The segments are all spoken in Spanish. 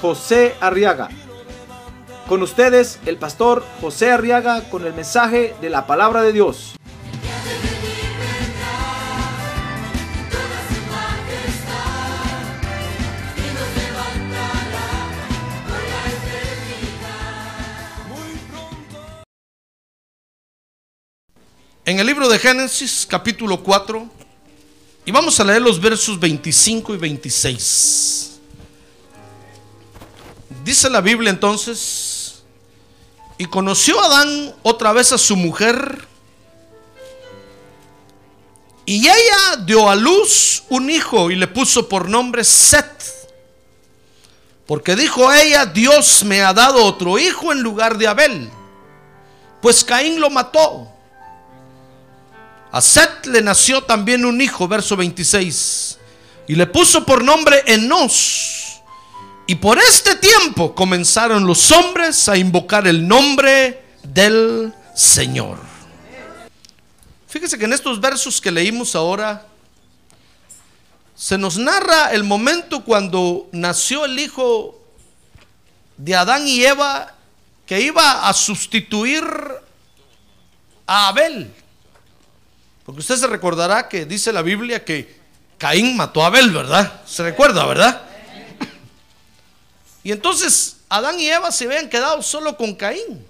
José Arriaga. Con ustedes, el pastor José Arriaga con el mensaje de la palabra de Dios. En el libro de Génesis, capítulo 4, y vamos a leer los versos 25 y 26. Dice la Biblia entonces, y conoció Adán otra vez a su mujer, y ella dio a luz un hijo y le puso por nombre Set. Porque dijo ella, Dios me ha dado otro hijo en lugar de Abel, pues Caín lo mató. A Set le nació también un hijo, verso 26, y le puso por nombre Enos. Y por este tiempo comenzaron los hombres a invocar el nombre del Señor. Fíjese que en estos versos que leímos ahora, se nos narra el momento cuando nació el hijo de Adán y Eva que iba a sustituir a Abel. Porque usted se recordará que dice la Biblia que Caín mató a Abel, ¿verdad? Se recuerda, ¿verdad? Y entonces Adán y Eva se habían quedado solo con Caín.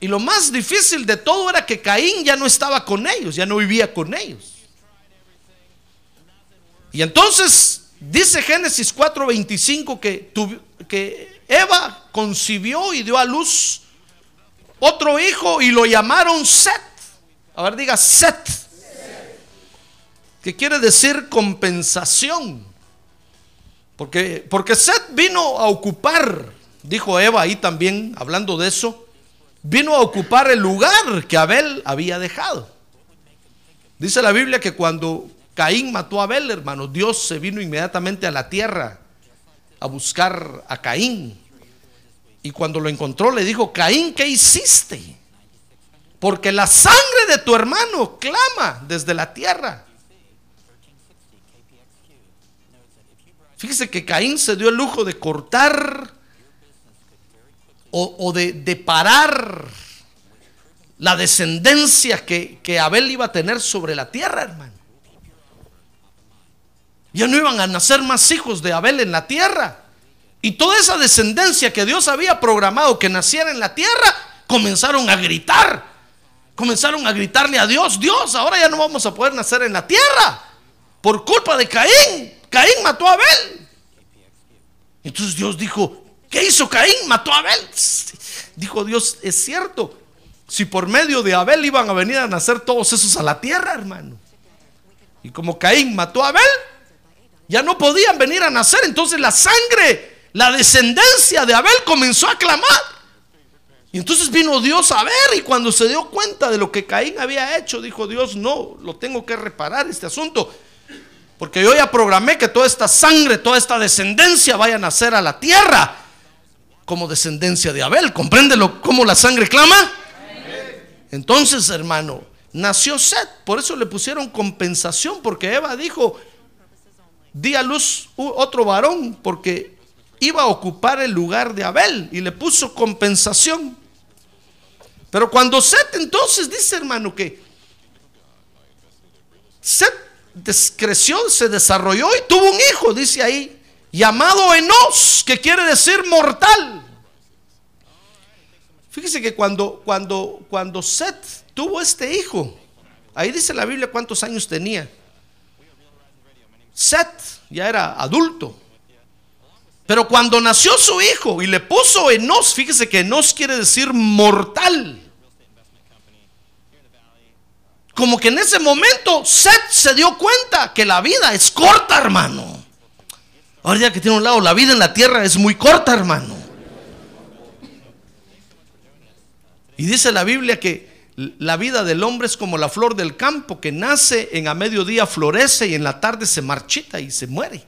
Y lo más difícil de todo era que Caín ya no estaba con ellos, ya no vivía con ellos. Y entonces dice Génesis 4:25 que, que Eva concibió y dio a luz otro hijo y lo llamaron Set. A ver, diga Set. Que quiere decir compensación. Porque, porque Set vino a ocupar, dijo Eva ahí también, hablando de eso, vino a ocupar el lugar que Abel había dejado. Dice la Biblia que cuando Caín mató a Abel, hermano, Dios se vino inmediatamente a la tierra a buscar a Caín. Y cuando lo encontró le dijo, Caín, ¿qué hiciste? Porque la sangre de tu hermano clama desde la tierra. Fíjese que Caín se dio el lujo de cortar o, de, parar la descendencia que Abel iba a tener sobre la tierra, hermano. Ya no iban a nacer más hijos de Abel en la tierra. Y toda esa descendencia que Dios había programado que naciera en la tierra, comenzaron a gritar. Comenzaron a gritarle a Dios, Dios, ahora ya no vamos a poder nacer en la tierra. Por culpa de Caín. Caín mató a Abel. Entonces Dios dijo, ¿qué hizo Caín? Mató a Abel. Dijo Dios, es cierto. Si por medio de Abel iban a venir a nacer todos esos a la tierra, hermano. Y como Caín mató a Abel, ya no podían venir a nacer. Entonces la sangre, la descendencia de Abel comenzó a clamar. Y entonces vino Dios a ver y cuando se dio cuenta de lo que Caín había hecho, dijo Dios, no, lo tengo que reparar este asunto. Porque yo ya programé que toda esta sangre, toda esta descendencia vaya a nacer a la tierra como descendencia de Abel. ¿Compréndelo cómo la sangre clama? Entonces, hermano, nació Seth. Por eso le pusieron compensación, porque Eva dijo, di a luz otro varón, porque iba a ocupar el lugar de Abel y le puso compensación. Pero cuando Seth entonces dice, hermano, que Seth creció, se desarrolló y tuvo un hijo, dice ahí, llamado Enos, que quiere decir mortal. Fíjese que cuando, cuando, cuando Seth tuvo este hijo, ahí dice la Biblia cuántos años tenía. Seth ya era adulto. Pero cuando nació su hijo y le puso Enos, fíjese que Enos quiere decir mortal. Como que en ese momento Seth se dio cuenta que la vida es corta, hermano. Ahora que tiene un lado, la vida en la tierra es muy corta, hermano. Y dice la Biblia que la vida del hombre es como la flor del campo que nace en a mediodía florece y en la tarde se marchita y se muere.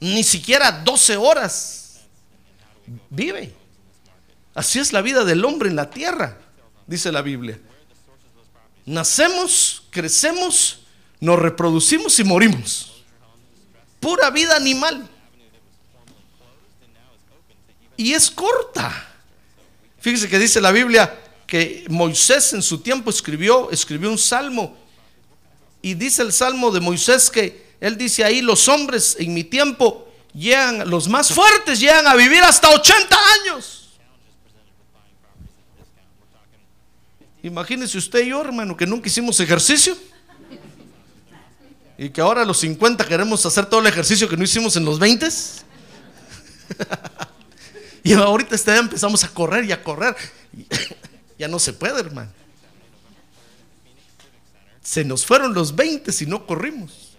Ni siquiera 12 horas vive. Así es la vida del hombre en la tierra, dice la Biblia. Nacemos, crecemos, nos reproducimos y morimos. Pura vida animal. Y es corta. Fíjese que dice la Biblia que Moisés en su tiempo escribió, escribió un salmo. Y dice el salmo de Moisés que él dice ahí, los hombres en mi tiempo llegan, los más fuertes llegan a vivir hasta 80 años. Imagínese usted y yo, hermano, que nunca hicimos ejercicio. Y que ahora a los 50 queremos hacer todo el ejercicio que no hicimos en los 20. y ahorita este empezamos a correr y a correr. ya no se puede, hermano. Se nos fueron los 20 si no corrimos.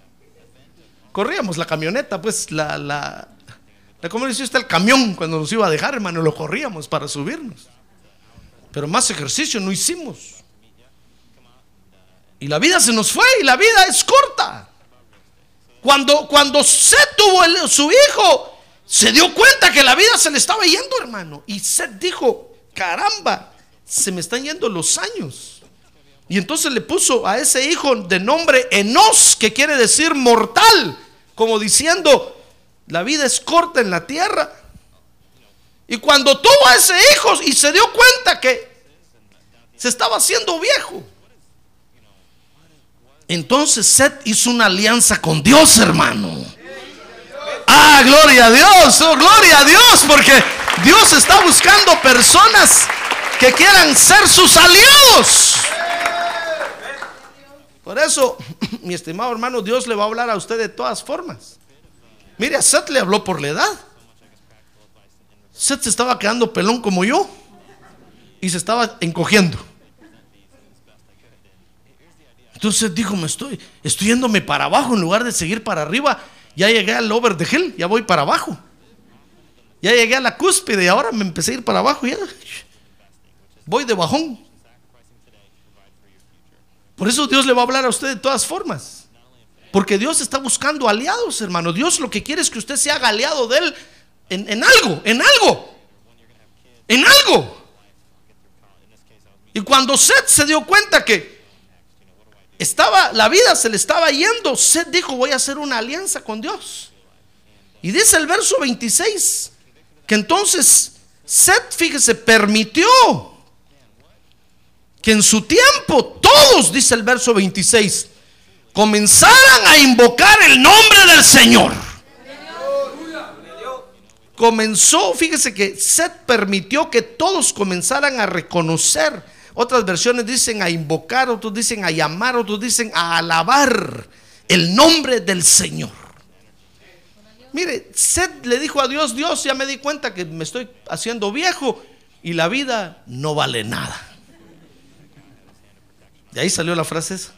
Corríamos la camioneta, pues la, la, la ¿cómo dice usted? El camión cuando nos iba a dejar, hermano, lo corríamos para subirnos. Pero más ejercicio no hicimos. Y la vida se nos fue y la vida es corta. Cuando, cuando Seth tuvo su hijo, se dio cuenta que la vida se le estaba yendo, hermano. Y Seth dijo, caramba, se me están yendo los años. Y entonces le puso a ese hijo de nombre Enos, que quiere decir mortal, como diciendo, la vida es corta en la tierra. Y cuando tuvo a ese hijo y se dio cuenta que se estaba haciendo viejo, entonces Seth hizo una alianza con Dios, hermano. Ah, gloria a Dios, oh, gloria a Dios, porque Dios está buscando personas que quieran ser sus aliados. Por eso, mi estimado hermano, Dios le va a hablar a usted de todas formas. Mire, Seth le habló por la edad. Seth se estaba quedando pelón como yo y se estaba encogiendo. Entonces dijo, me estoy, estoy yéndome para abajo en lugar de seguir para arriba. Ya llegué al over the hill, ya voy para abajo. Ya llegué a la cúspide y ahora me empecé a ir para abajo. Ya voy de bajón. Por eso Dios le va a hablar a usted de todas formas. Porque Dios está buscando aliados, hermano. Dios lo que quiere es que usted se haga aliado de Él en, algo, en algo, en algo. Y cuando Seth se dio cuenta que estaba, la vida se le estaba yendo, Seth dijo, voy a hacer una alianza con Dios. Y dice el verso 26, que entonces Seth, fíjese, permitió que en su tiempo todos, dice el verso 26, comenzaran a invocar el nombre del Señor comenzó, fíjese que Seth permitió que todos comenzaran a reconocer. Otras versiones dicen a invocar, otros dicen a llamar, otros dicen a alabar el nombre del Señor. Mire, Seth le dijo a Dios, Dios, ya me di cuenta que me estoy haciendo viejo y la vida no vale nada. De ahí salió la frase esa.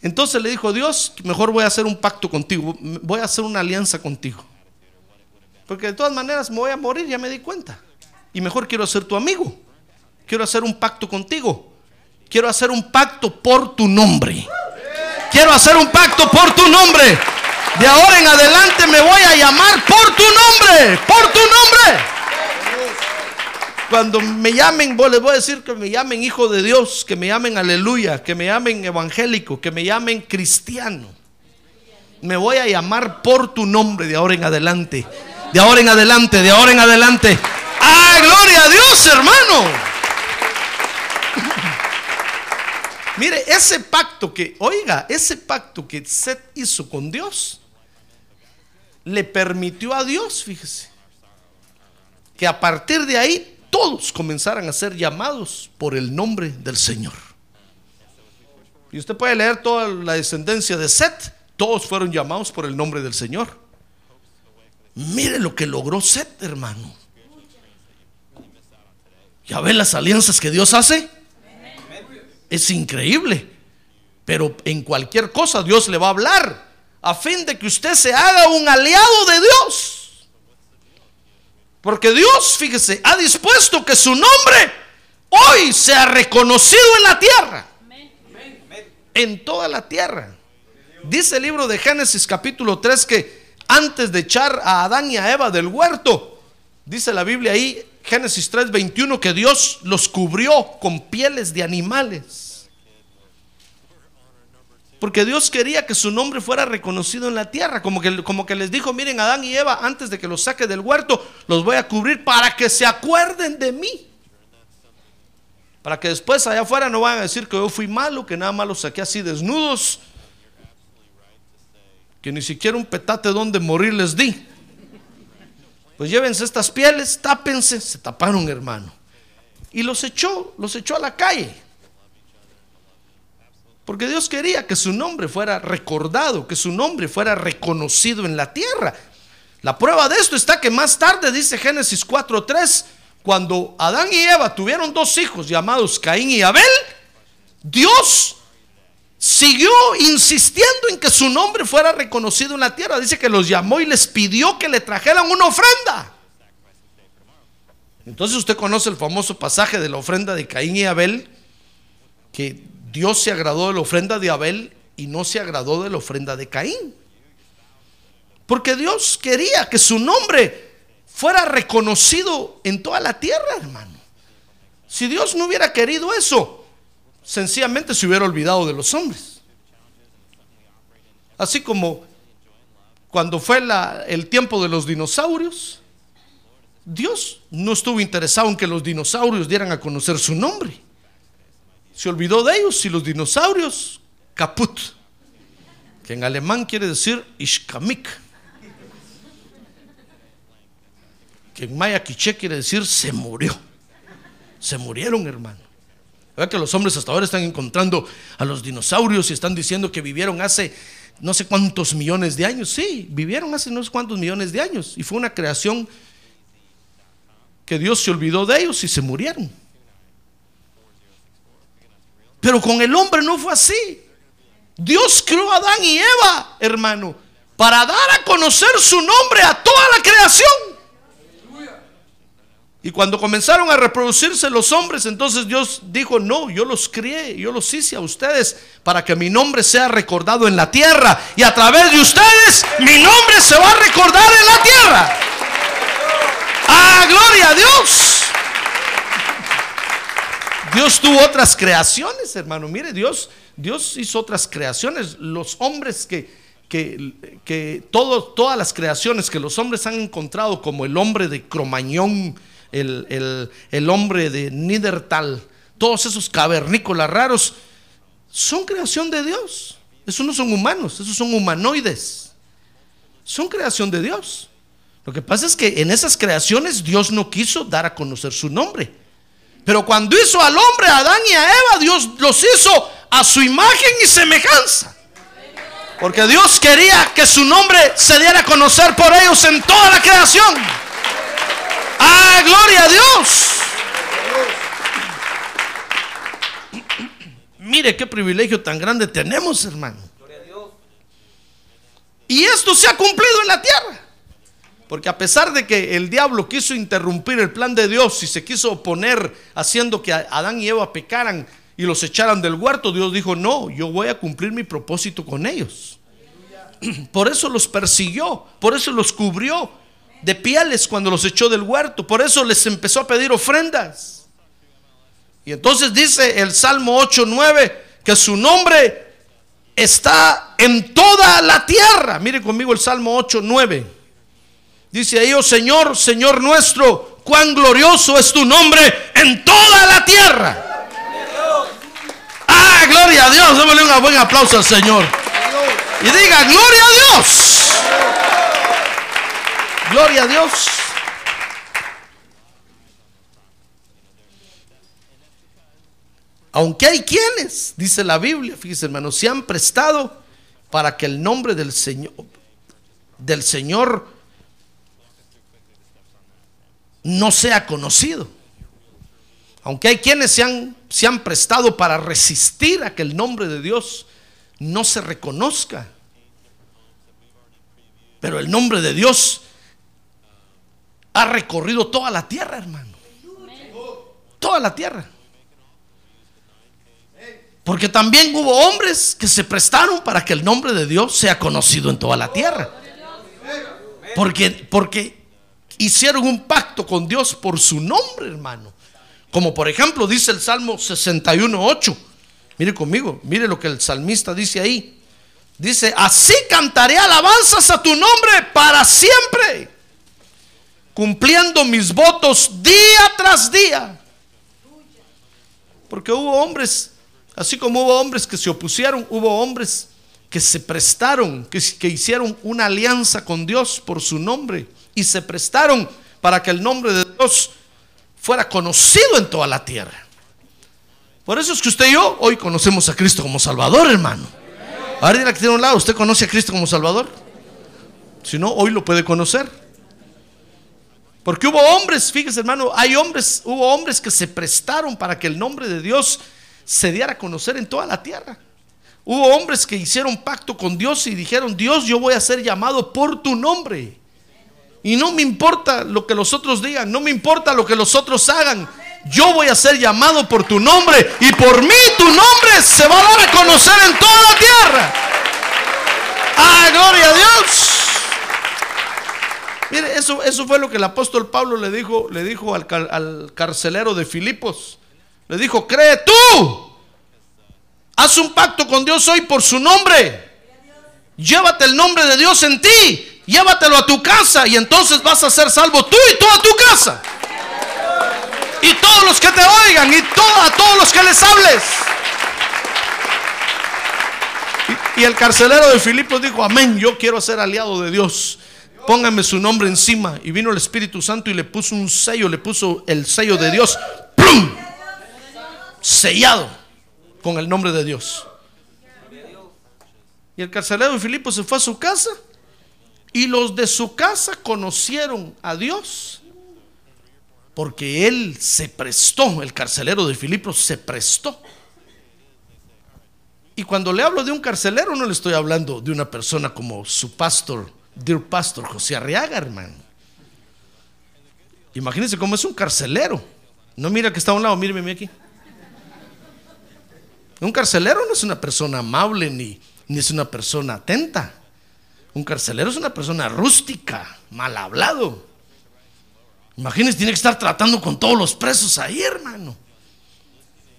Entonces le dijo, Dios, mejor voy a hacer un pacto contigo, voy a hacer una alianza contigo. Porque de todas maneras me voy a morir, ya me di cuenta. Y mejor quiero ser tu amigo. Quiero hacer un pacto contigo. Quiero hacer un pacto por tu nombre. Quiero hacer un pacto por tu nombre. De ahora en adelante me voy a llamar por tu nombre. Por tu nombre. Cuando me llamen, les voy a decir que me llamen hijo de Dios, que me llamen aleluya, que me llamen evangélico, que me llamen cristiano. Me voy a llamar por tu nombre de ahora en adelante de ahora en adelante, de ahora en adelante. ¡Ah, gloria a Dios, hermano! Mire, ese pacto que, oiga, ese pacto que Seth hizo con Dios, le permitió a Dios, fíjese, que a partir de ahí todos comenzaran a ser llamados por el nombre del Señor. Y usted puede leer toda la descendencia de Seth, todos fueron llamados por el nombre del Señor. Mire lo que logró Seth, hermano. ¿Ya ve las alianzas que Dios hace? Es increíble. Pero en cualquier cosa Dios le va a hablar a fin de que usted se haga un aliado de Dios. Porque Dios, fíjese, ha dispuesto que su nombre hoy sea reconocido en la tierra. En toda la tierra. Dice el libro de Génesis capítulo 3 que antes de echar a Adán y a Eva del huerto, dice la Biblia ahí, Génesis 3:21, que Dios los cubrió con pieles de animales. Porque Dios quería que su nombre fuera reconocido en la tierra. Como que, como que les dijo, miren, Adán y Eva, antes de que los saque del huerto, los voy a cubrir para que se acuerden de mí. Para que después allá afuera no vayan a decir que yo fui malo, que nada más los saqué así desnudos que ni siquiera un petate donde morir les di. Pues llévense estas pieles, tápense, se taparon hermano. Y los echó, los echó a la calle. Porque Dios quería que su nombre fuera recordado, que su nombre fuera reconocido en la tierra. La prueba de esto está que más tarde, dice Génesis 4.3, cuando Adán y Eva tuvieron dos hijos llamados Caín y Abel, Dios siguió insistiendo en que su nombre fuera reconocido en la tierra. Dice que los llamó y les pidió que le trajeran una ofrenda. Entonces usted conoce el famoso pasaje de la ofrenda de Caín y Abel, que Dios se agradó de la ofrenda de Abel y no se agradó de la ofrenda de Caín. Porque Dios quería que su nombre fuera reconocido en toda la tierra, hermano. Si Dios no hubiera querido eso, sencillamente se hubiera olvidado de los hombres. Así como cuando fue el tiempo de los dinosaurios, Dios no estuvo interesado en que los dinosaurios dieran a conocer su nombre. Se olvidó de ellos y los dinosaurios, caput, que en alemán quiere decir ishkamik, que en maya quiche quiere decir se murió. Se murieron, hermano. ¿Verdad que los hombres hasta ahora están encontrando a los dinosaurios y están diciendo que vivieron hace no sé cuántos millones de años? Sí, vivieron hace no sé cuántos millones de años y fue una creación que Dios se olvidó de ellos y se murieron. Pero con el hombre no fue así. Dios creó a Adán y Eva, hermano, para dar a conocer su nombre a toda la creación. Y cuando comenzaron a reproducirse los hombres, entonces Dios dijo, no, yo los crié, yo los hice a ustedes para que mi nombre sea recordado en la tierra. Y a través de ustedes, mi nombre se va a recordar en la tierra. ¡Ah, gloria a Dios! Dios tuvo otras creaciones, hermano. Mire, Dios, Dios hizo otras creaciones. Los hombres que, que, que todas las creaciones que los hombres han encontrado, como el hombre de Cromañón, el, hombre de Nidertal, todos esos cavernícolas raros, son creación de Dios. Esos no son humanos, esos son humanoides. Son creación de Dios. Lo que pasa es que en esas creaciones Dios no quiso dar a conocer su nombre. Pero cuando hizo al hombre, a Adán y a Eva, Dios los hizo a su imagen y semejanza. Porque Dios quería que su nombre se diera a conocer por ellos en toda la creación. ¡Ah, gloria a Dios! Mire qué privilegio tan grande tenemos, hermano. Y esto se ha cumplido en la tierra. Porque a pesar de que el diablo quiso interrumpir el plan de Dios y se quiso oponer haciendo que Adán y Eva pecaran y los echaran del huerto, Dios dijo, no, yo voy a cumplir mi propósito con ellos. Por eso los persiguió, por eso los cubrió, de pieles cuando los echó del huerto. Por eso les empezó a pedir ofrendas. Y entonces dice el Salmo 8, 9, que su nombre está en toda la tierra. Mire conmigo el Salmo 8, 9. Dice ahí, oh Señor, Señor nuestro, cuán glorioso es tu nombre en toda la tierra. Ah, gloria a Dios. Démosle un buen aplauso al Señor. Y diga, gloria a Dios. Gloria a Dios. Aunque hay quienes, dice la Biblia, fíjese hermano, se han prestado para que el nombre del Señor, del Señor no sea conocido. Aunque hay quienes se han, se han prestado para resistir a que el nombre de Dios no se reconozca. Pero el nombre de Dios ha recorrido toda la tierra, hermano. Toda la tierra. Porque también hubo hombres que se prestaron para que el nombre de Dios sea conocido en toda la tierra. Porque, porque hicieron un pacto con Dios por su nombre, hermano. Como por ejemplo dice el Salmo 61.8. Mire conmigo, mire lo que el salmista dice ahí. Dice, así cantaré alabanzas a tu nombre para siempre, cumpliendo mis votos día tras día. Porque hubo hombres, así como hubo hombres que se opusieron, hubo hombres que se prestaron, que, hicieron una alianza con Dios por su nombre y se prestaron para que el nombre de Dios fuera conocido en toda la tierra. Por eso es que usted y yo hoy conocemos a Cristo como Salvador, hermano. Ahora dile que tiene un lado, ¿usted conoce a Cristo como Salvador? Si no, hoy lo puede conocer. Porque hubo hombres, fíjese hermano, hay hombres, hubo hombres que se prestaron para que el nombre de Dios se diera a conocer en toda la tierra. Hubo hombres que hicieron pacto con Dios y dijeron, Dios, yo voy a ser llamado por tu nombre. Y no me importa lo que los otros digan, no me importa lo que los otros hagan. Yo voy a ser llamado por tu nombre y por mí tu nombre se va a dar a conocer en toda la tierra. ¡Ah, gloria a Dios! Mire, eso, eso fue lo que el apóstol Pablo le dijo, le dijo al, al carcelero de Filipos. Le dijo, cree tú. Haz un pacto con Dios hoy por su nombre. Llévate el nombre de Dios en ti. Llévatelo a tu casa y entonces vas a ser salvo tú y toda tu casa. Y todos los que te oigan y a todos los que les hables. Y, y el carcelero de Filipos dijo, amén, yo quiero ser aliado de Dios. Póngame su nombre encima. Y vino el Espíritu Santo y le puso un sello, le puso el sello de Dios. Sellado con el nombre de Dios. Y el carcelero de Filipos se fue a su casa. Y los de su casa conocieron a Dios. Porque él se prestó, el carcelero de Filipos se prestó. Y cuando le hablo de un carcelero, no le estoy hablando de una persona como su pastor, dear pastor José Arriaga, hermano. Imagínense cómo es un carcelero. No mira que está a un lado, míreme aquí. Un carcelero no es una persona amable ni, ni es una persona atenta. Un carcelero es una persona rústica, mal hablado. Imagínense, tiene que estar tratando con todos los presos ahí, hermano.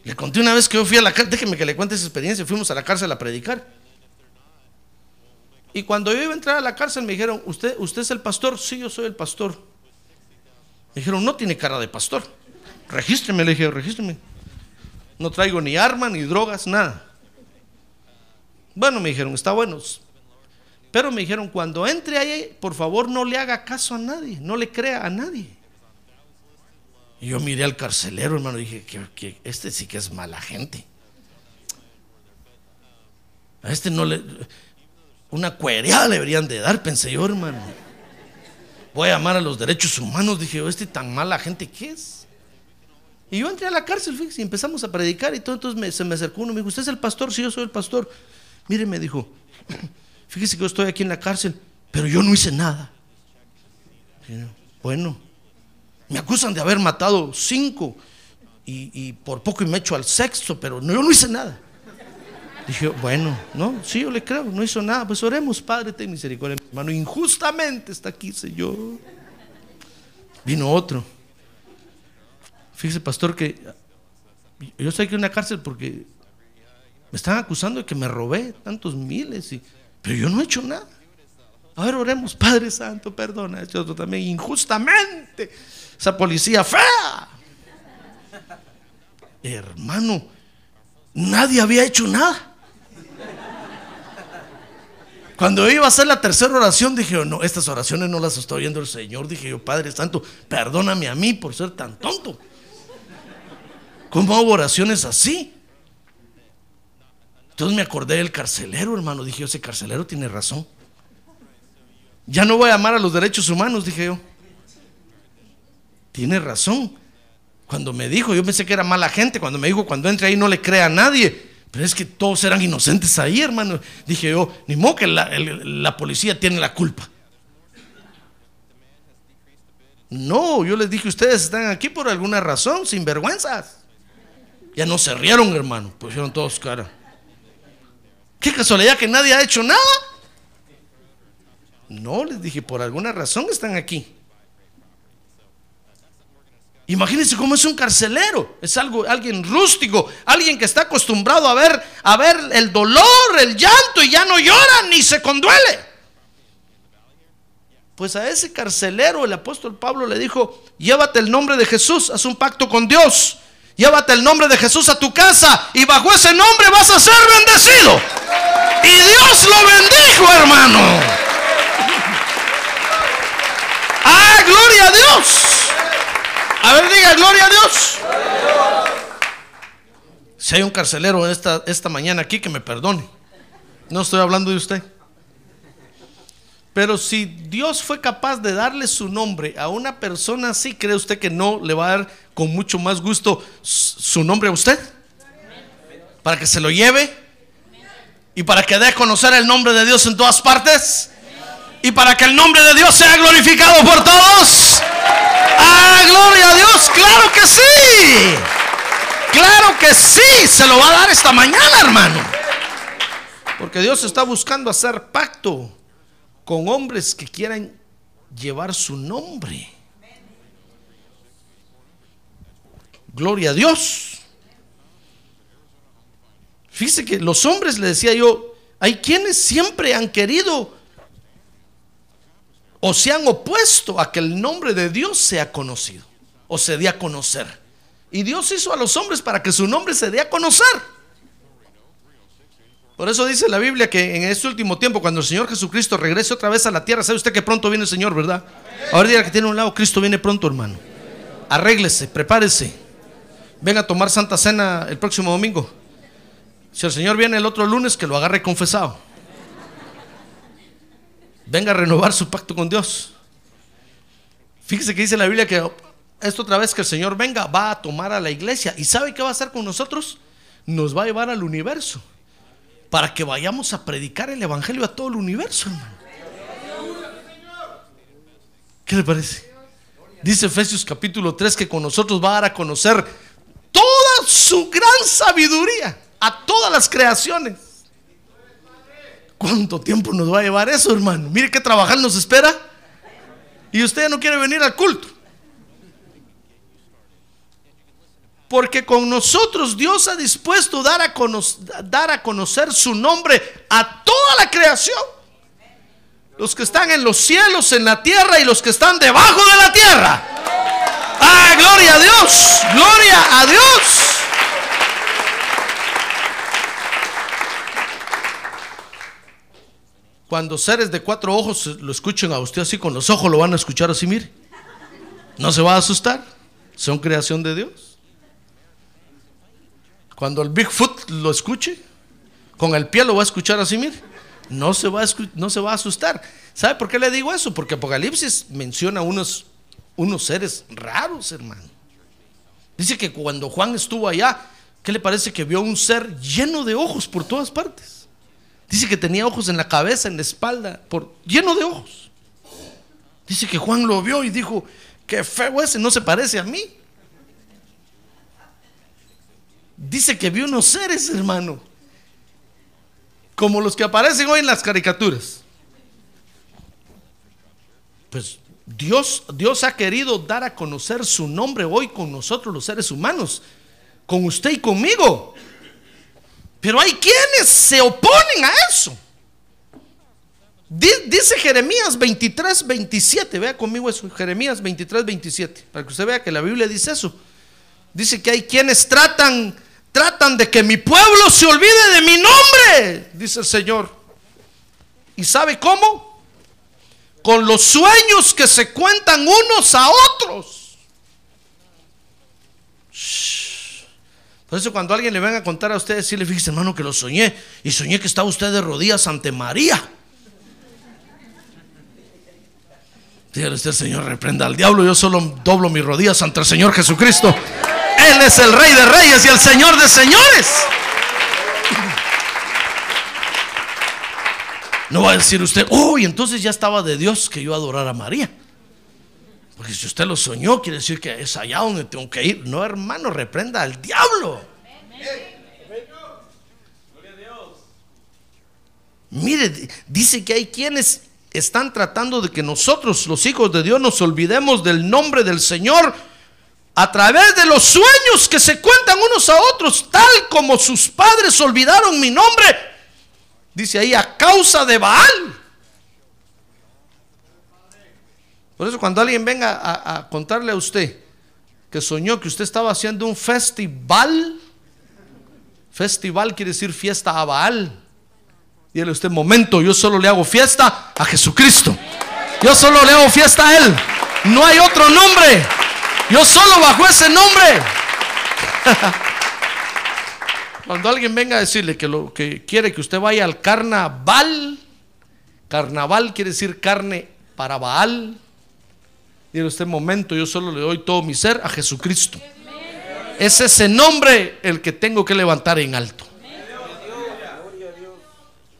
Le conté una vez que yo fui a la cárcel, déjeme que le cuente esa experiencia, fuimos a la cárcel a predicar. Y cuando yo iba a entrar a la cárcel me dijeron, ¿usted, usted es el pastor? Sí, yo soy el pastor. Me dijeron, no tiene cara de pastor. Regístreme, le dije, regístreme. No traigo ni arma, ni drogas, nada. Bueno, me dijeron, está bueno. Pero me dijeron, cuando entre ahí, por favor no le haga caso a nadie, no le crea a nadie. Y yo miré al carcelero, hermano, y dije, que, este sí que es mala gente. A este no le... Una cuereada le deberían de dar, pensé yo, hermano. Voy a amar a los derechos humanos, dije yo, este tan mala gente, ¿qué es? Y yo entré a la cárcel, fíjese, y empezamos a predicar y todo, entonces se me acercó uno, me dijo, ¿usted es el pastor? Sí, yo soy el pastor. Mire, me dijo, fíjese que yo estoy aquí en la cárcel, pero yo no hice nada. Bueno, me acusan de haber matado cinco y, por poco y me echo al sexto, pero no, yo no hice nada. Dije, bueno, no, sí, yo le creo, no hizo nada. Pues oremos, Padre, ten misericordia, hermano. Injustamente está aquí, Señor. Vino otro. Fíjese, pastor, que yo estoy aquí en una cárcel porque me están acusando de que me robé tantos miles, y, pero yo no he hecho nada. A ver, oremos, Padre Santo, perdona, este otro también injustamente. Esa policía fea. Hermano, nadie había hecho nada. Cuando iba a hacer la tercera oración, dije yo, no, estas oraciones no las estoy oyendo el Señor. Dije yo, Padre Santo, perdóname a mí por ser tan tonto. ¿Cómo hago oraciones así? Entonces me acordé del carcelero, hermano. Dije ese carcelero tiene razón. Ya no voy a amar a los derechos humanos, dije yo. Tiene razón. Cuando me dijo, yo pensé que era mala gente. Cuando me dijo, cuando entre ahí no le crea a nadie. Pero es que todos eran inocentes ahí, hermano. Dije yo, ni modo que la, la policía tiene la culpa. No, yo les dije, ustedes están aquí por alguna razón, sin vergüenzas. Ya no se rieron, hermano. Pusieron todos cara. Qué casualidad que nadie ha hecho nada. No, les dije, por alguna razón están aquí. Imagínense cómo es un carcelero, es algo, alguien rústico, alguien que está acostumbrado a ver, a ver el dolor, el llanto y ya no llora ni se conduele. Pues a ese carcelero el apóstol Pablo le dijo, llévate el nombre de Jesús, haz un pacto con Dios, llévate el nombre de Jesús a tu casa y bajo ese nombre vas a ser bendecido. Y Dios lo bendijo, hermano. Ah, gloria a Dios. A ver, diga, gloria a Dios. Si hay un carcelero esta, esta mañana aquí, que me perdone. No estoy hablando de usted. Pero si Dios fue capaz de darle su nombre a una persona así, ¿cree usted que no le va a dar con mucho más gusto su nombre a usted? Para que se lo lleve y para que dé a conocer el nombre de Dios en todas partes y para que el nombre de Dios sea glorificado por todos. ¡Ah, gloria a Dios! ¡Claro que sí! ¡Claro que sí! Se lo va a dar esta mañana, hermano. Porque Dios está buscando hacer pacto con hombres que quieran llevar su nombre. Gloria a Dios. Fíjese que los hombres, le decía yo, hay quienes siempre han querido o se han opuesto a que el nombre de Dios sea conocido o se dé a conocer. Y Dios hizo a los hombres para que su nombre se dé a conocer. Por eso dice la Biblia que en este último tiempo, cuando el Señor Jesucristo regrese otra vez a la tierra, sabe usted que pronto viene el Señor, ¿verdad? Ahora diga que tiene un lado, Cristo viene pronto, hermano. Arréglese, prepárese. Venga a tomar Santa Cena el próximo domingo. Si el Señor viene el otro lunes, que lo agarre confesado venga a renovar su pacto con Dios. Fíjese que dice la Biblia que esto otra vez que el Señor venga va a tomar a la iglesia. ¿Y sabe qué va a hacer con nosotros? Nos va a llevar al universo para que vayamos a predicar el Evangelio a todo el universo, ¿Qué le parece? Dice Efesios capítulo 3 que con nosotros va a dar a conocer toda su gran sabiduría a todas las creaciones. ¿Cuánto tiempo nos va a llevar eso, hermano? Mire qué trabajar nos espera. Y usted no quiere venir al culto. Porque con nosotros Dios ha dispuesto dar a, dar a conocer su nombre a toda la creación. Los que están en los cielos, en la tierra y los que están debajo de la tierra. Ah, gloria a Dios. Gloria a Dios. Cuando seres de cuatro ojos lo escuchen a usted así con los ojos, lo van a escuchar así, mire. No se va a asustar. Son creación de Dios. Cuando el Bigfoot lo escuche, con el pie lo va a escuchar así, mire. No se va a, no se va a asustar. ¿Sabe por qué le digo eso? Porque Apocalipsis menciona unos, unos seres raros, hermano. Dice que cuando Juan estuvo allá, ¿qué le parece que vio un ser lleno de ojos por todas partes? Dice que tenía ojos en la cabeza, en la espalda, por, lleno de ojos. Dice que Juan lo vio y dijo, qué feo ese, no se parece a mí. Dice que vio unos seres, hermano, como los que aparecen hoy en las caricaturas. Pues Dios, Dios ha querido dar a conocer su nombre hoy con nosotros los seres humanos, con usted y conmigo. Pero hay quienes se oponen a eso. Dice Jeremías 23, 27. Vea conmigo eso. Jeremías 23, 27. Para que usted vea que la Biblia dice eso. Dice que hay quienes tratan, tratan de que mi pueblo se olvide de mi nombre. Dice el Señor. ¿Y sabe cómo? Con los sueños que se cuentan unos a otros. Por eso cuando alguien le venga a contar a usted, decirle, fíjese hermano que lo soñé y soñé que estaba usted de rodillas ante María. Dígale usted, Señor, reprenda al diablo, yo solo doblo mis rodillas ante el Señor Jesucristo. Él es el Rey de Reyes y el Señor de Señores. No va a decir usted, oh, y entonces ya estaba de Dios que yo adorara a María. Porque si usted lo soñó, quiere decir que es allá donde tengo que ir. No, hermano, reprenda al diablo. Mire, dice que hay quienes están tratando de que nosotros, los hijos de Dios, nos olvidemos del nombre del Señor a través de los sueños que se cuentan unos a otros, tal como sus padres olvidaron mi nombre. Dice ahí, a causa de Baal. Por eso cuando alguien venga a, contarle a usted que soñó que usted estaba haciendo un festival, festival quiere decir fiesta a Baal. Dígale usted, momento, yo solo le hago fiesta a Jesucristo. Yo solo le hago fiesta a Él. No hay otro nombre. Yo solo bajo ese nombre. Cuando alguien venga a decirle que lo que quiere que usted vaya al carnaval, carnaval quiere decir carne para Baal. Dígale usted, momento, yo solo le doy todo mi ser a Jesucristo. Es ese nombre el que tengo que levantar en alto.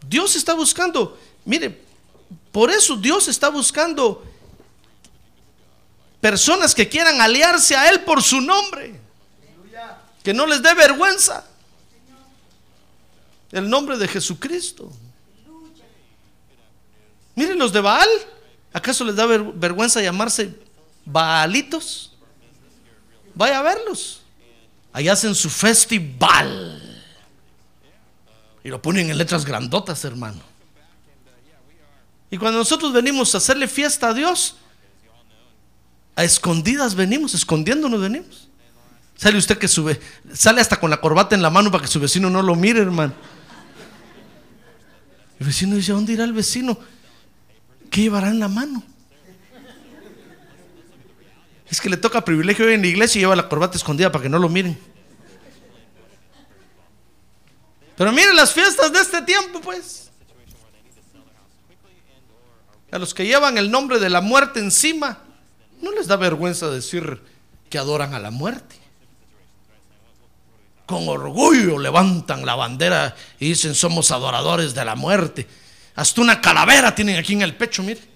Dios está buscando, mire, por eso Dios está buscando personas que quieran aliarse a Él por su nombre. Que no les dé vergüenza. El nombre de Jesucristo. Miren los de Baal. ¿Acaso les da vergüenza llamarse Baalitos? Vaya a verlos. Ahí hacen su festival. Y lo ponen en letras grandotas, hermano. Y cuando nosotros venimos a hacerle fiesta a Dios, a escondidas venimos, escondiéndonos venimos. Sale usted que sube, sale hasta con la corbata en la mano para que su vecino no lo mire, hermano. El vecino dice, ¿a dónde irá el vecino? ¿Qué llevará en la mano? Es que le toca privilegio en la iglesia y lleva la corbata escondida para que no lo miren. Pero miren las fiestas de este tiempo, pues. A los que llevan el nombre de la muerte encima, no les da vergüenza decir que adoran a la muerte. Con orgullo levantan la bandera y dicen somos adoradores de la muerte. Hasta una calavera tienen aquí en el pecho, mire.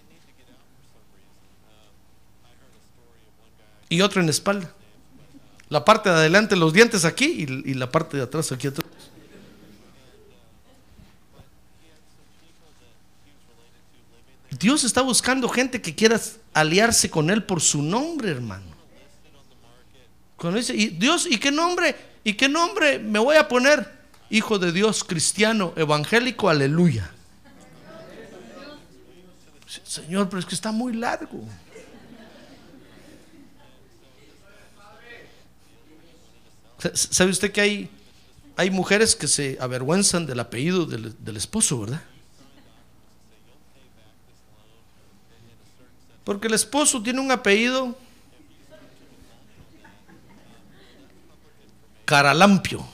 Y otro en la espalda. La parte de adelante, los dientes aquí y, la parte de atrás aquí atrás. Dios está buscando gente que quiera aliarse con Él por su nombre, hermano. Cuando dice, ¿y Dios, ¿y qué nombre? ¿Y qué nombre me voy a poner? Hijo de Dios, cristiano, evangélico, aleluya. Señor, pero es que está muy largo. ¿Sabe usted que hay, hay mujeres que se avergüenzan del apellido del esposo, verdad? Porque el esposo tiene un apellido Caralampio.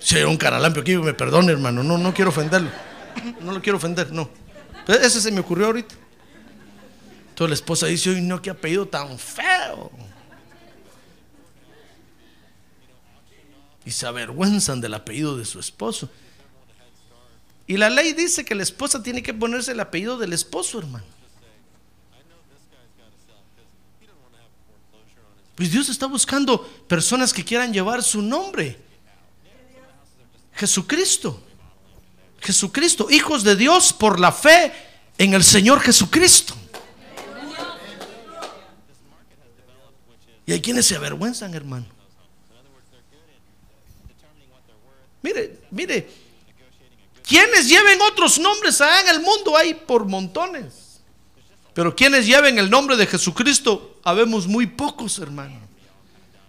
Si hay un Caralampio aquí, me perdone, hermano. No, no quiero ofenderlo. No lo quiero ofender, no. ese se me ocurrió ahorita. Entonces la esposa dice, uy, no, qué apellido tan feo. Y se avergüenzan del apellido de su esposo. Y la ley dice que la esposa tiene que ponerse el apellido del esposo, hermano. Pues Dios está buscando personas que quieran llevar su nombre. Jesucristo. Jesucristo, hijos de Dios por la fe en el Señor Jesucristo. Y hay quienes se avergüenzan, hermano. Mire, mire, quienes lleven otros nombres allá en el mundo hay por montones. Pero quienes lleven el nombre de Jesucristo, habemos muy pocos, hermano.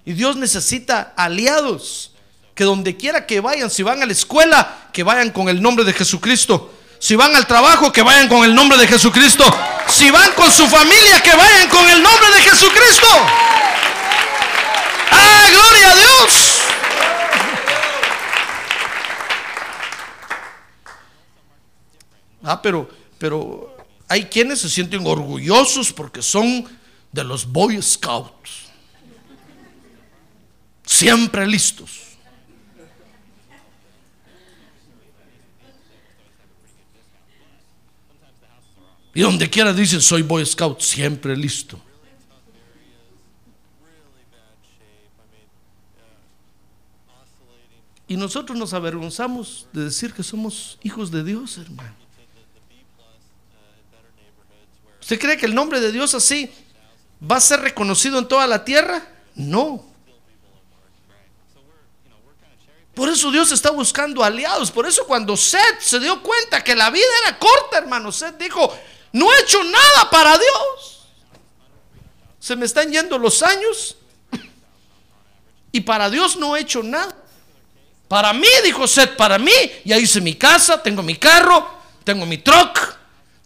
Y Dios necesita aliados. Que donde quiera que vayan, si van a la escuela, que vayan con el nombre de Jesucristo. Si van al trabajo, que vayan con el nombre de Jesucristo. Si van con su familia, que vayan con el nombre de Jesucristo. ¡Ah, gloria a Dios! Ah, pero, pero hay quienes se sienten orgullosos porque son de los Boy Scouts. Siempre listos. Y donde quiera dicen, soy Boy Scout, siempre listo. Y nosotros nos avergonzamos de decir que somos hijos de Dios, hermano. ¿Usted cree que el nombre de Dios así va a ser reconocido en toda la tierra? No. Por eso Dios está buscando aliados. Por eso cuando Seth se dio cuenta que la vida era corta, hermano, Seth dijo, no he hecho nada para Dios. Se me están yendo los años y para Dios no he hecho nada. Para mí, dijo Seth, para mí, ya hice mi casa, tengo mi carro, tengo mi truck,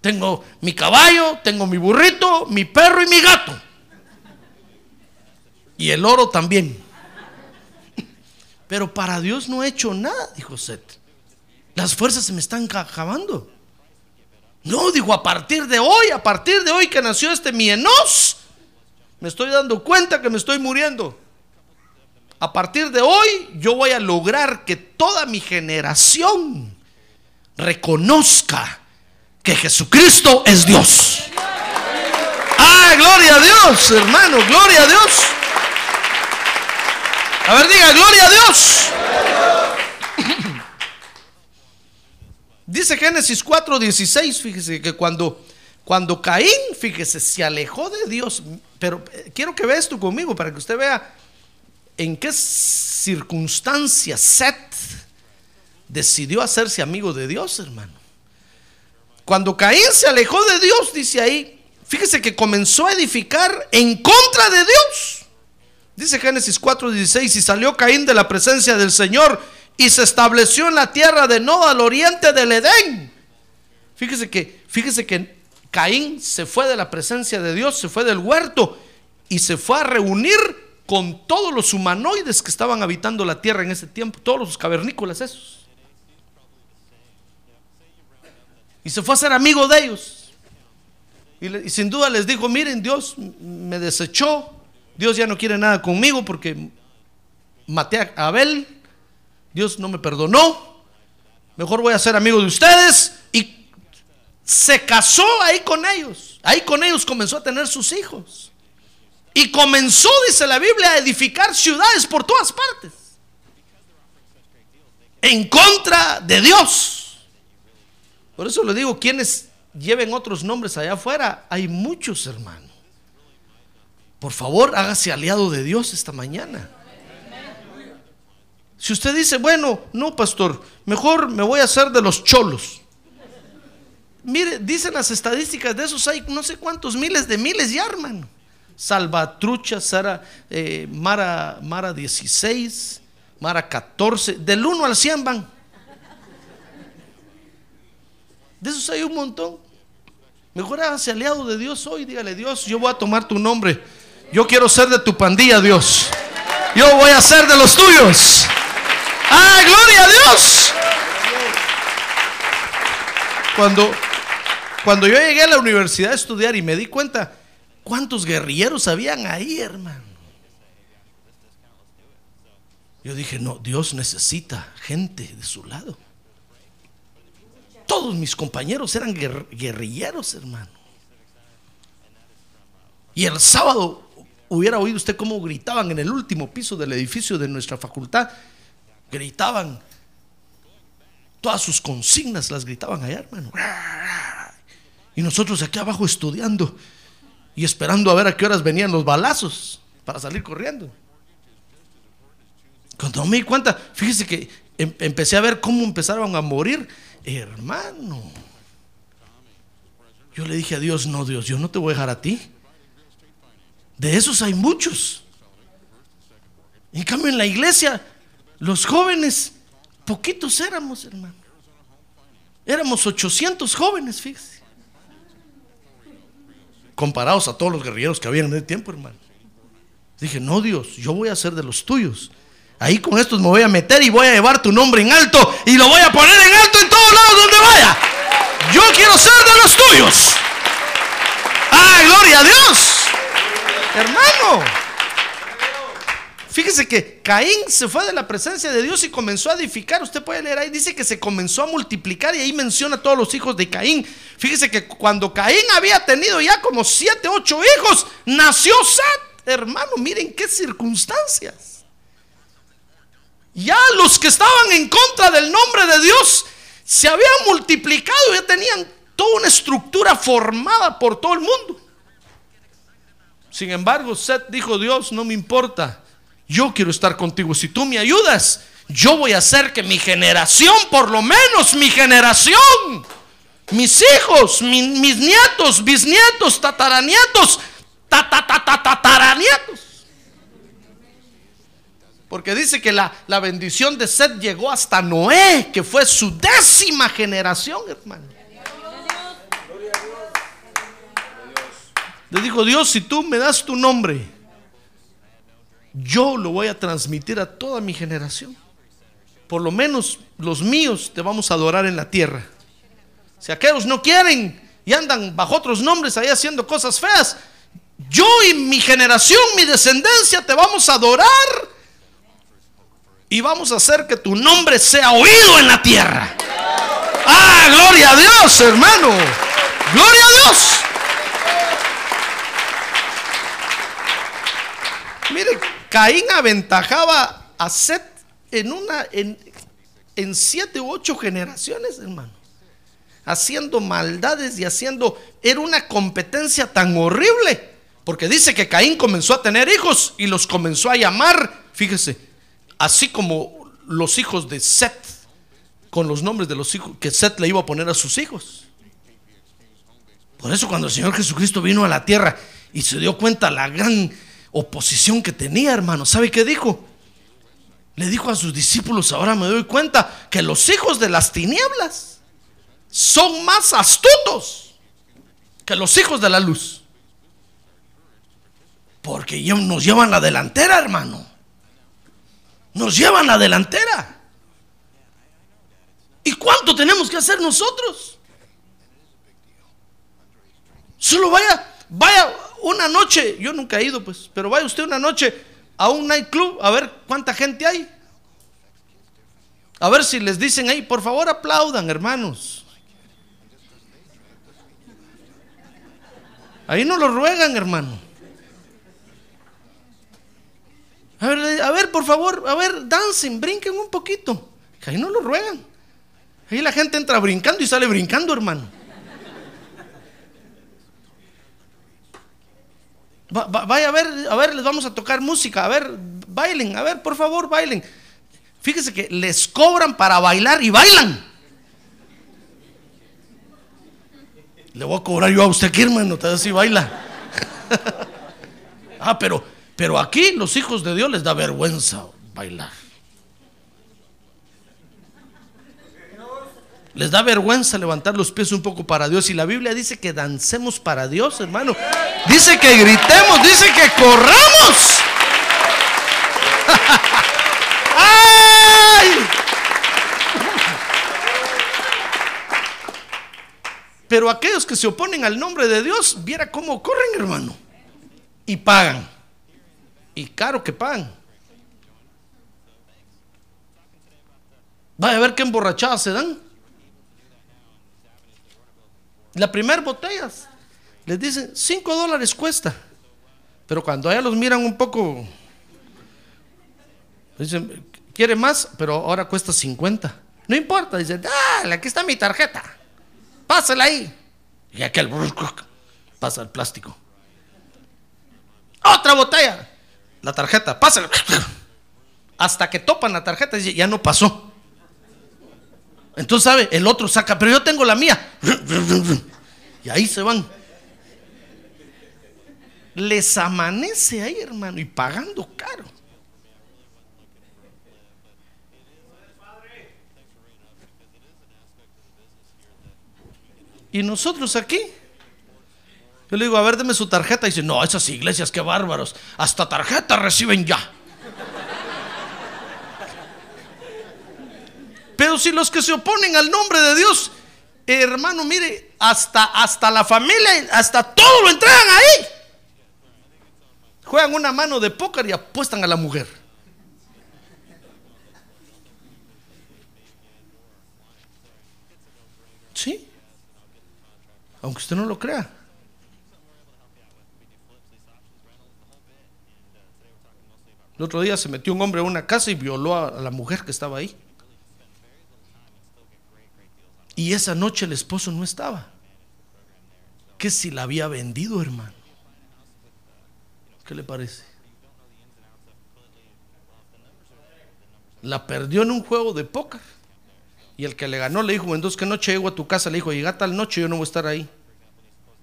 tengo mi caballo, tengo mi burrito, mi perro y mi gato. Y el oro también. Pero para Dios no he hecho nada, dijo Seth. Las fuerzas se me están acabando. No, dijo, a partir de hoy, a partir de hoy que nació este mi Enos, me estoy dando cuenta que me estoy muriendo a partir de hoy yo voy a lograr que toda mi generación reconozca que Jesucristo es Dios. Ah, gloria a Dios, hermano, gloria a Dios. A ver, diga, gloria a Dios. Dice Génesis 4:16, fíjese que cuando, cuando Caín, fíjese, se alejó de Dios, pero eh, quiero que vea esto conmigo para que usted vea en qué circunstancias Seth decidió hacerse amigo de Dios, hermano. Cuando Caín se alejó de Dios, dice ahí, fíjese que comenzó a edificar en contra de Dios. Dice Génesis 4:16, y salió Caín de la presencia del Señor y se estableció en la tierra de No al oriente del Edén. Fíjese que, fíjese que Caín se fue de la presencia de Dios, se fue del huerto y se fue a reunir con todos los humanoides que estaban habitando la tierra en ese tiempo, todos los cavernícolas esos. Y se fue a ser amigo de ellos. Y, sin duda les dijo, miren, Dios me desechó, Dios ya no quiere nada conmigo porque maté a Abel, Dios no me perdonó, mejor voy a ser amigo de ustedes. Y se casó ahí con ellos, ahí con ellos comenzó a tener sus hijos. Y comenzó, dice la Biblia, a edificar ciudades por todas partes. En contra de Dios. Por eso le digo, quienes lleven otros nombres allá afuera, hay muchos hermanos. Por favor, hágase aliado de Dios esta mañana. Si usted dice, bueno, no, pastor, mejor me voy a hacer de los cholos. Mire, dicen las estadísticas de esos, hay no sé cuántos miles de miles ya, hermano. Salvatrucha, Sara, eh, Mara, Mara 16, Mara 14, del 1 al 100 van. De esos hay un montón. Mejor hágase aliado de Dios hoy, dígale Dios, yo voy a tomar tu nombre. Yo quiero ser de tu pandilla, Dios. Yo voy a ser de los tuyos. ¡Ah, gloria a Dios! Cuando, cuando yo llegué a la universidad a estudiar y me di cuenta ¿Cuántos guerrilleros habían ahí, hermano? Yo dije, no, Dios necesita gente de su lado. Todos mis compañeros eran guerrilleros, hermano. Y el sábado hubiera oído usted cómo gritaban en el último piso del edificio de nuestra facultad. Gritaban. Todas sus consignas las gritaban allá, hermano. Y nosotros aquí abajo estudiando y esperando a ver a qué horas venían los balazos para salir corriendo. Cuando me di cuenta, fíjese que em, empecé a ver cómo empezaron a morir, hermano. Yo le dije a Dios, no Dios, yo no te voy a dejar a ti. De esos hay muchos. En cambio en la iglesia, los jóvenes, poquitos éramos, hermano. Éramos 800 jóvenes, fíjese comparados a todos los guerrilleros que habían en ese tiempo, hermano. Dije, no Dios, yo voy a ser de los tuyos. Ahí con estos me voy a meter y voy a llevar tu nombre en alto y lo voy a poner en alto en todos lados donde vaya. Yo quiero ser de los tuyos. Ah, gloria a Dios. Hermano. Fíjese que Caín se fue de la presencia de Dios y comenzó a edificar. Usted puede leer ahí, dice que se comenzó a multiplicar y ahí menciona a todos los hijos de Caín. Fíjese que cuando Caín había tenido ya como siete, ocho hijos, nació Sat. Hermano, miren qué circunstancias. Ya los que estaban en contra del nombre de Dios se habían multiplicado, ya tenían toda una estructura formada por todo el mundo. Sin embargo, Seth dijo, Dios, no me importa yo quiero estar contigo. Si tú me ayudas, yo voy a hacer que mi generación, por lo menos mi generación, mis hijos, mis nietos, bisnietos, tataranietos, tataranietos. Porque dice que la, la bendición de Seth llegó hasta Noé, que fue su décima generación, hermano. Le dijo, Dios, si tú me das tu nombre, yo lo voy a transmitir a toda mi generación. Por lo menos los míos te vamos a adorar en la tierra. Si aquellos no quieren y andan bajo otros nombres ahí haciendo cosas feas, yo y mi generación, mi descendencia, te vamos a adorar y vamos a hacer que tu nombre sea oído en la tierra. Ah, gloria a Dios, hermano. Gloria a Dios. Mire, Caín aventajaba a Set en una en, en siete u ocho generaciones, hermano. Haciendo maldades y haciendo era una competencia tan horrible, porque dice que Caín comenzó a tener hijos y los comenzó a llamar, fíjese, así como los hijos de Set con los nombres de los hijos que Set le iba a poner a sus hijos. Por eso cuando el Señor Jesucristo vino a la tierra y se dio cuenta la gran oposición que tenía, hermano. ¿Sabe qué dijo? Le dijo a sus discípulos, ahora me doy cuenta que los hijos de las tinieblas son más astutos que los hijos de la luz. Porque nos llevan la delantera, hermano. Nos llevan la delantera. ¿Y cuánto tenemos que hacer nosotros? Solo vaya, vaya una noche, yo nunca he ido, pues, pero vaya usted una noche a un nightclub a ver cuánta gente hay. A ver si les dicen ahí, por favor aplaudan, hermanos. Ahí no lo ruegan, hermano. A ver, a ver, por favor, a ver, dancen, brinquen un poquito. Ahí no lo ruegan. Ahí la gente entra brincando y sale brincando, hermano. vaya a ver, a ver, les vamos a tocar música, a ver, bailen, a ver, por favor, bailen. Fíjese que les cobran para bailar y bailan. Le voy a cobrar yo a usted aquí, hermano, tal vez si baila. ah, pero, pero aquí los hijos de Dios les da vergüenza bailar. Les da vergüenza levantar los pies un poco para Dios. Y la Biblia dice que dancemos para Dios, hermano. Dice que gritemos, dice que corramos. Pero aquellos que se oponen al nombre de Dios, viera cómo corren, hermano. Y pagan. Y caro que pagan. Vaya a ver qué emborrachadas se dan. La primera botella les dicen 5 dólares cuesta. Pero cuando allá los miran un poco, dicen, quiere más, pero ahora cuesta 50. No importa, dicen, dale, aquí está mi tarjeta. Pásala ahí. Y aquel pasa el plástico. Otra botella. La tarjeta, pásala. Hasta que topan la tarjeta y ya no pasó. Entonces, ¿sabe? El otro saca, pero yo tengo la mía. Y ahí se van. Les amanece ahí, hermano, y pagando caro. Y nosotros aquí. Yo le digo, a ver, deme su tarjeta. Y dice, no, esas iglesias, qué bárbaros. Hasta tarjeta reciben ya. Pero si los que se oponen al nombre de Dios, hermano, mire, hasta, hasta la familia, hasta todo lo entregan ahí. Juegan una mano de póker y apuestan a la mujer. ¿Sí? Aunque usted no lo crea. El otro día se metió un hombre a una casa y violó a la mujer que estaba ahí. Y esa noche el esposo no estaba. ¿Qué si la había vendido, hermano? ¿Qué le parece? La perdió en un juego de póker. Y el que le ganó le dijo, entonces, ¿qué noche llego a tu casa? Le dijo, llega tal noche, yo no voy a estar ahí.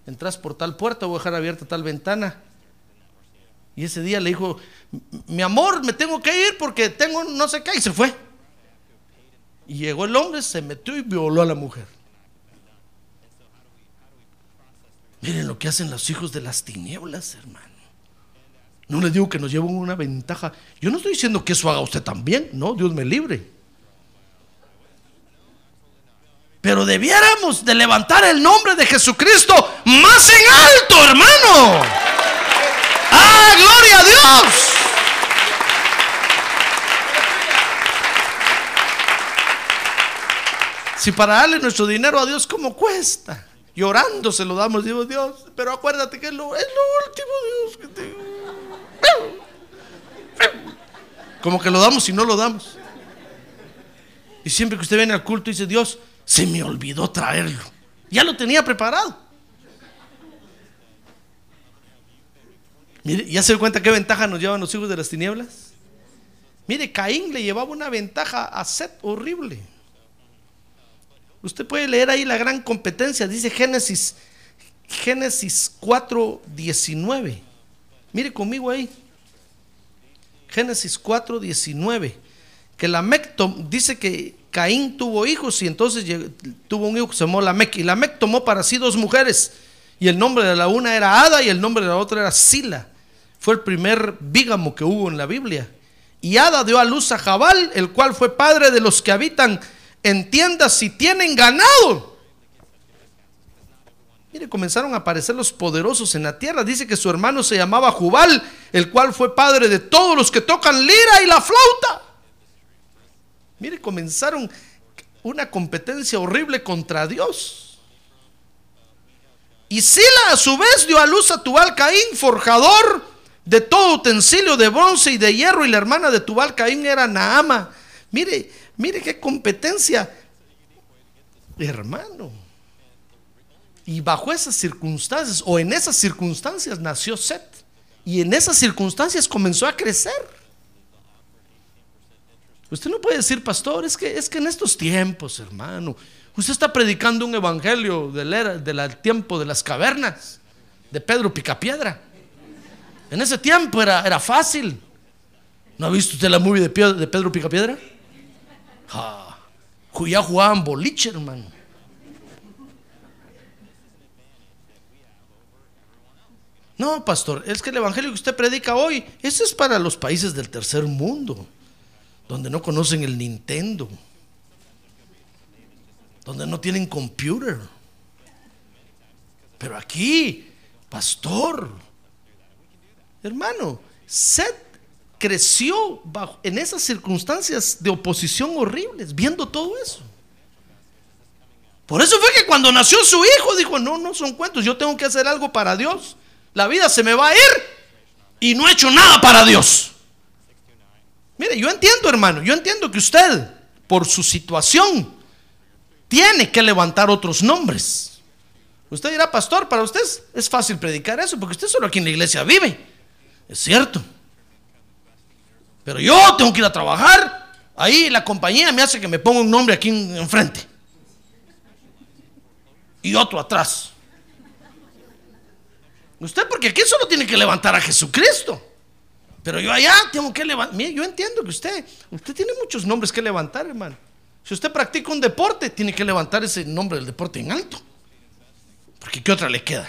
Entras por tal puerta, voy a dejar abierta tal ventana. Y ese día le dijo, mi amor, me tengo que ir porque tengo no sé qué. Y se fue. Y llegó el hombre, se metió y violó a la mujer. Miren lo que hacen los hijos de las tinieblas, hermano. No le digo que nos lleven una ventaja. Yo no estoy diciendo que eso haga usted también, no, Dios me libre. Pero debiéramos de levantar el nombre de Jesucristo más en alto, hermano. ¡Ah, gloria a Dios! Si para darle nuestro dinero a Dios, ¿cómo cuesta? Llorando se lo damos, digo Dios, pero acuérdate que es lo, es lo último, Dios, que te... Como que lo damos y no lo damos. Y siempre que usted viene al culto dice, Dios, se me olvidó traerlo. Ya lo tenía preparado. Mire, ¿ya se dio cuenta qué ventaja nos llevan los hijos de las tinieblas? Mire, Caín le llevaba una ventaja a Seth horrible. Usted puede leer ahí la gran competencia, dice Génesis, Génesis 4, 19. Mire conmigo ahí. Génesis 4, 19. Que Lamec dice que Caín tuvo hijos y entonces tuvo un hijo que se llamó Lamec. Y Lamec tomó para sí dos mujeres. Y el nombre de la una era Ada y el nombre de la otra era Sila. Fue el primer bígamo que hubo en la Biblia. Y Ada dio a luz a Jabal, el cual fue padre de los que habitan en tiendas y tienen ganado. Mire, comenzaron a aparecer los poderosos en la tierra. Dice que su hermano se llamaba Jubal, el cual fue padre de todos los que tocan lira y la flauta. Mire, comenzaron una competencia horrible contra Dios. Y Sila a su vez dio a luz a Tubal Caín, forjador de todo utensilio de bronce y de hierro, y la hermana de Tubal Caín era Naama. Mire, mire qué competencia, hermano. Y bajo esas circunstancias, o en esas circunstancias, nació Set. Y en esas circunstancias comenzó a crecer. Usted no puede decir, pastor, es que, es que en estos tiempos, hermano, usted está predicando un evangelio del, del tiempo de las cavernas, de Pedro Picapiedra. En ese tiempo era, era fácil. ¿No ha visto usted la movie de, de Pedro Picapiedra? Ah, ya jugaban boliche, hermano. No, pastor, es que el evangelio que usted predica hoy, ese es para los países del tercer mundo, donde no conocen el Nintendo, donde no tienen computer. Pero aquí, pastor, Hermano, Seth creció bajo, en esas circunstancias de oposición horribles, viendo todo eso. Por eso fue que cuando nació su hijo dijo, no, no son cuentos, yo tengo que hacer algo para Dios. La vida se me va a ir y no he hecho nada para Dios. Mire, yo entiendo, hermano, yo entiendo que usted, por su situación, tiene que levantar otros nombres. Usted dirá, pastor, para usted es fácil predicar eso, porque usted solo aquí en la iglesia vive. Es cierto. Pero yo tengo que ir a trabajar. Ahí la compañía me hace que me ponga un nombre aquí enfrente. Y otro atrás. Usted porque aquí solo tiene que levantar a Jesucristo. Pero yo allá tengo que levantar. Mire, yo entiendo que usted, usted tiene muchos nombres que levantar, hermano. Si usted practica un deporte, tiene que levantar ese nombre del deporte en alto. Porque ¿qué otra le queda?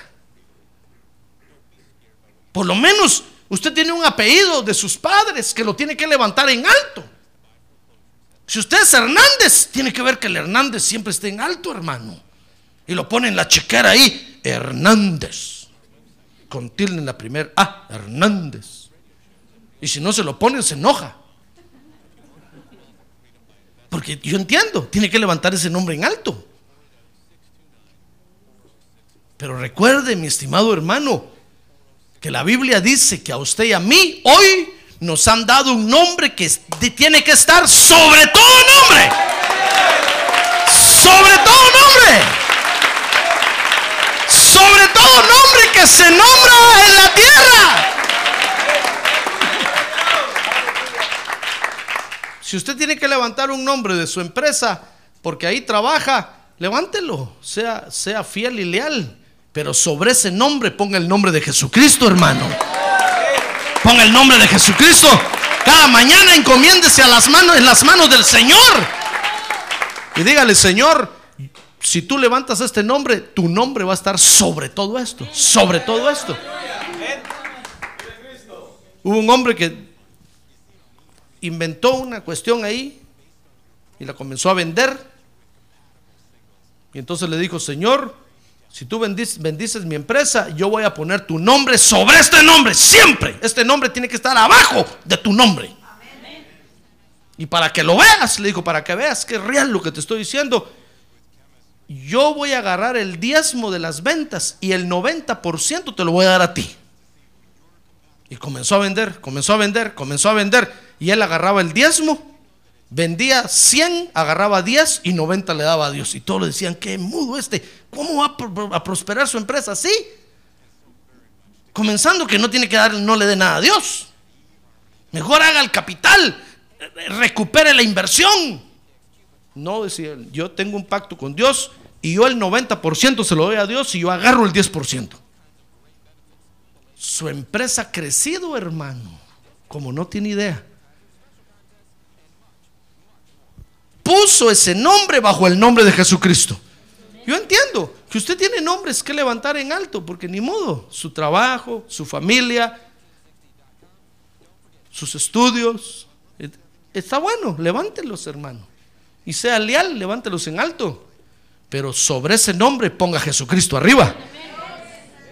Por lo menos Usted tiene un apellido de sus padres que lo tiene que levantar en alto. Si usted es Hernández, tiene que ver que el Hernández siempre esté en alto, hermano. Y lo pone en la chequera ahí, Hernández. Con tilde en la primera, ah, Hernández. Y si no se lo pone, se enoja. Porque yo entiendo, tiene que levantar ese nombre en alto. Pero recuerde, mi estimado hermano, que la Biblia dice que a usted y a mí hoy nos han dado un nombre que tiene que estar sobre todo nombre. Sobre todo nombre. Sobre todo nombre que se nombra en la tierra. Si usted tiene que levantar un nombre de su empresa porque ahí trabaja, levántelo, sea, sea fiel y leal. Pero sobre ese nombre ponga el nombre de Jesucristo, hermano. Ponga el nombre de Jesucristo. Cada mañana encomiéndese a las manos, en las manos del Señor. Y dígale, Señor, si tú levantas este nombre, tu nombre va a estar sobre todo esto. Sobre todo esto. Hubo un hombre que inventó una cuestión ahí y la comenzó a vender. Y entonces le dijo, Señor, si tú bendices, mi empresa, yo voy a poner tu nombre sobre este nombre, siempre. Este nombre tiene que estar abajo de tu nombre. Y para que lo veas, le digo, para que veas que es real lo que te estoy diciendo, yo voy a agarrar el diezmo de las ventas y el 90% te lo voy a dar a ti. Y comenzó a vender, comenzó a vender, comenzó a vender. Y él agarraba el diezmo Vendía 100, agarraba 10 y 90 le daba a Dios. Y todos le decían, qué mudo este, ¿cómo va a prosperar su empresa así? Comenzando que no tiene que dar, no le dé nada a Dios. Mejor haga el capital, recupere la inversión. No, decía yo tengo un pacto con Dios y yo el 90% se lo doy a Dios y yo agarro el 10%. Su empresa ha crecido, hermano, como no tiene idea. Puso ese nombre bajo el nombre de Jesucristo. Yo entiendo que usted tiene nombres que levantar en alto, porque ni modo, su trabajo, su familia, sus estudios, está bueno, levántelos, hermano. Y sea leal, levántelos en alto. Pero sobre ese nombre ponga Jesucristo arriba.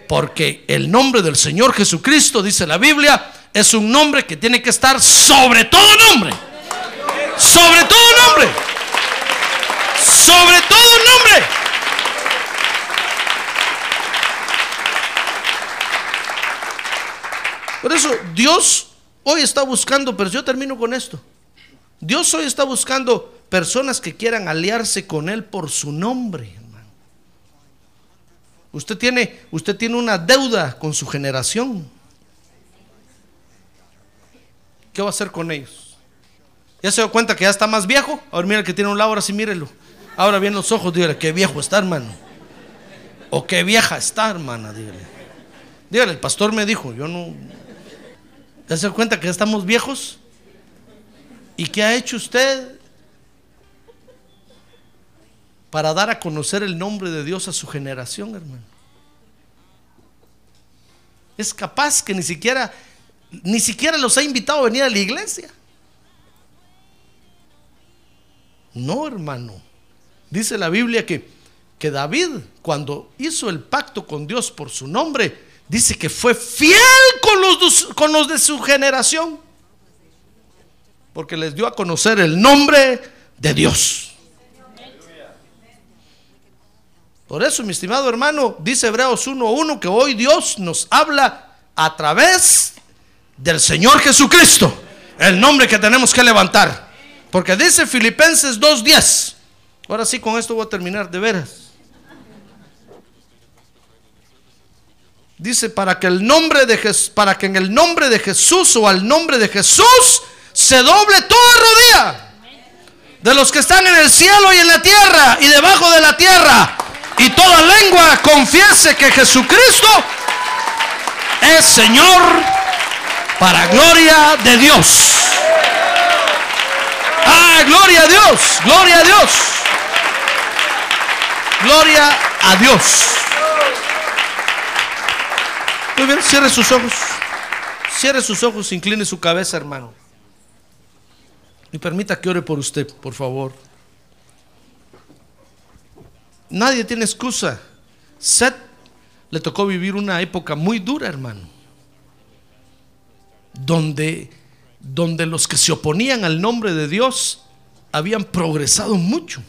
Porque el nombre del Señor Jesucristo, dice la Biblia, es un nombre que tiene que estar sobre todo nombre sobre todo nombre. Sobre todo nombre. Por eso Dios hoy está buscando, pero yo termino con esto. Dios hoy está buscando personas que quieran aliarse con Él por su nombre, hermano. Usted tiene, usted tiene una deuda con su generación. ¿Qué va a hacer con ellos? ¿Ya se dio cuenta que ya está más viejo? Ahora mira que tiene un lado, ahora mírelo. Ahora bien los ojos, dígale, qué viejo está, hermano. O qué vieja está, hermana, dígale. Dígale, el pastor me dijo, yo no... ¿Ya se dio cuenta que ya estamos viejos? ¿Y qué ha hecho usted para dar a conocer el nombre de Dios a su generación, hermano? Es capaz que ni siquiera, ni siquiera los ha invitado a venir a la iglesia. No, hermano. Dice la Biblia que, que David, cuando hizo el pacto con Dios por su nombre, dice que fue fiel con los, con los de su generación. Porque les dio a conocer el nombre de Dios. Por eso, mi estimado hermano, dice Hebreos 1.1 que hoy Dios nos habla a través del Señor Jesucristo, el nombre que tenemos que levantar. Porque dice Filipenses 2.10. Ahora sí, con esto voy a terminar de veras. Dice, para que, el nombre de para que en el nombre de Jesús o al nombre de Jesús se doble toda rodilla de los que están en el cielo y en la tierra y debajo de la tierra. Y toda lengua confiese que Jesucristo es Señor para gloria de Dios. Ah, gloria a Dios, gloria a Dios. Gloria a Dios. Muy bien, cierre sus ojos. Cierre sus ojos, incline su cabeza, hermano. Y permita que ore por usted, por favor. Nadie tiene excusa. Seth le tocó vivir una época muy dura, hermano. Donde donde los que se oponían al nombre de Dios habían progresado mucho.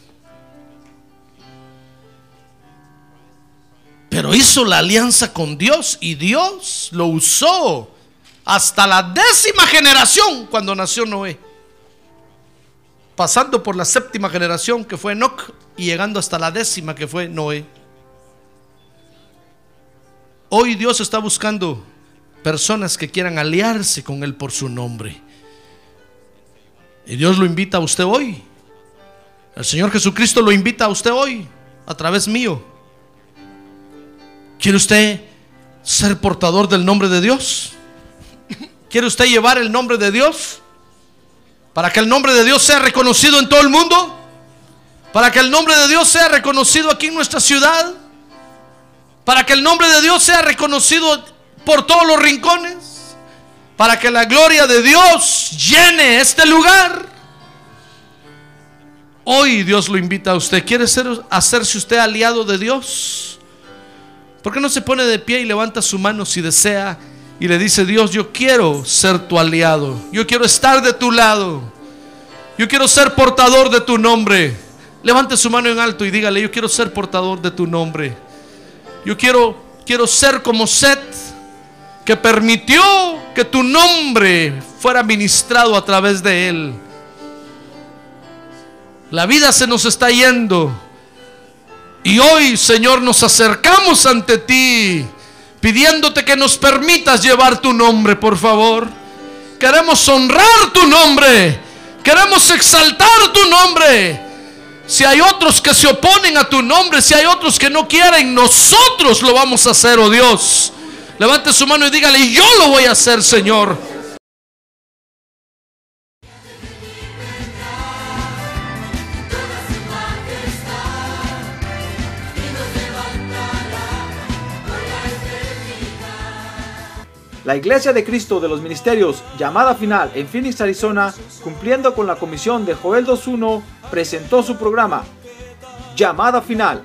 Pero hizo la alianza con Dios y Dios lo usó hasta la décima generación cuando nació Noé. Pasando por la séptima generación que fue Enoch y llegando hasta la décima que fue Noé. Hoy Dios está buscando personas que quieran aliarse con Él por su nombre. Y Dios lo invita a usted hoy. El Señor Jesucristo lo invita a usted hoy a través mío. ¿Quiere usted ser portador del nombre de Dios? ¿Quiere usted llevar el nombre de Dios? Para que el nombre de Dios sea reconocido en todo el mundo. Para que el nombre de Dios sea reconocido aquí en nuestra ciudad para que el nombre de Dios sea reconocido por todos los rincones, para que la gloria de Dios llene este lugar. Hoy Dios lo invita a usted. ¿Quiere ser, hacerse usted aliado de Dios? ¿Por qué no se pone de pie y levanta su mano si desea y le dice, Dios, yo quiero ser tu aliado, yo quiero estar de tu lado, yo quiero ser portador de tu nombre? Levante su mano en alto y dígale, yo quiero ser portador de tu nombre. Yo quiero, quiero ser como Seth, que permitió que tu nombre fuera ministrado a través de él. La vida se nos está yendo. Y hoy, Señor, nos acercamos ante ti, pidiéndote que nos permitas llevar tu nombre, por favor. Queremos honrar tu nombre. Queremos exaltar tu nombre. Si hay otros que se oponen a tu nombre, si hay otros que no quieren, nosotros lo vamos a hacer, oh Dios. Levante su mano y dígale, yo lo voy a hacer, Señor. La Iglesia de Cristo de los Ministerios, llamada final en Phoenix, Arizona, cumpliendo con la comisión de Joel 2.1, presentó su programa, Llamada Final.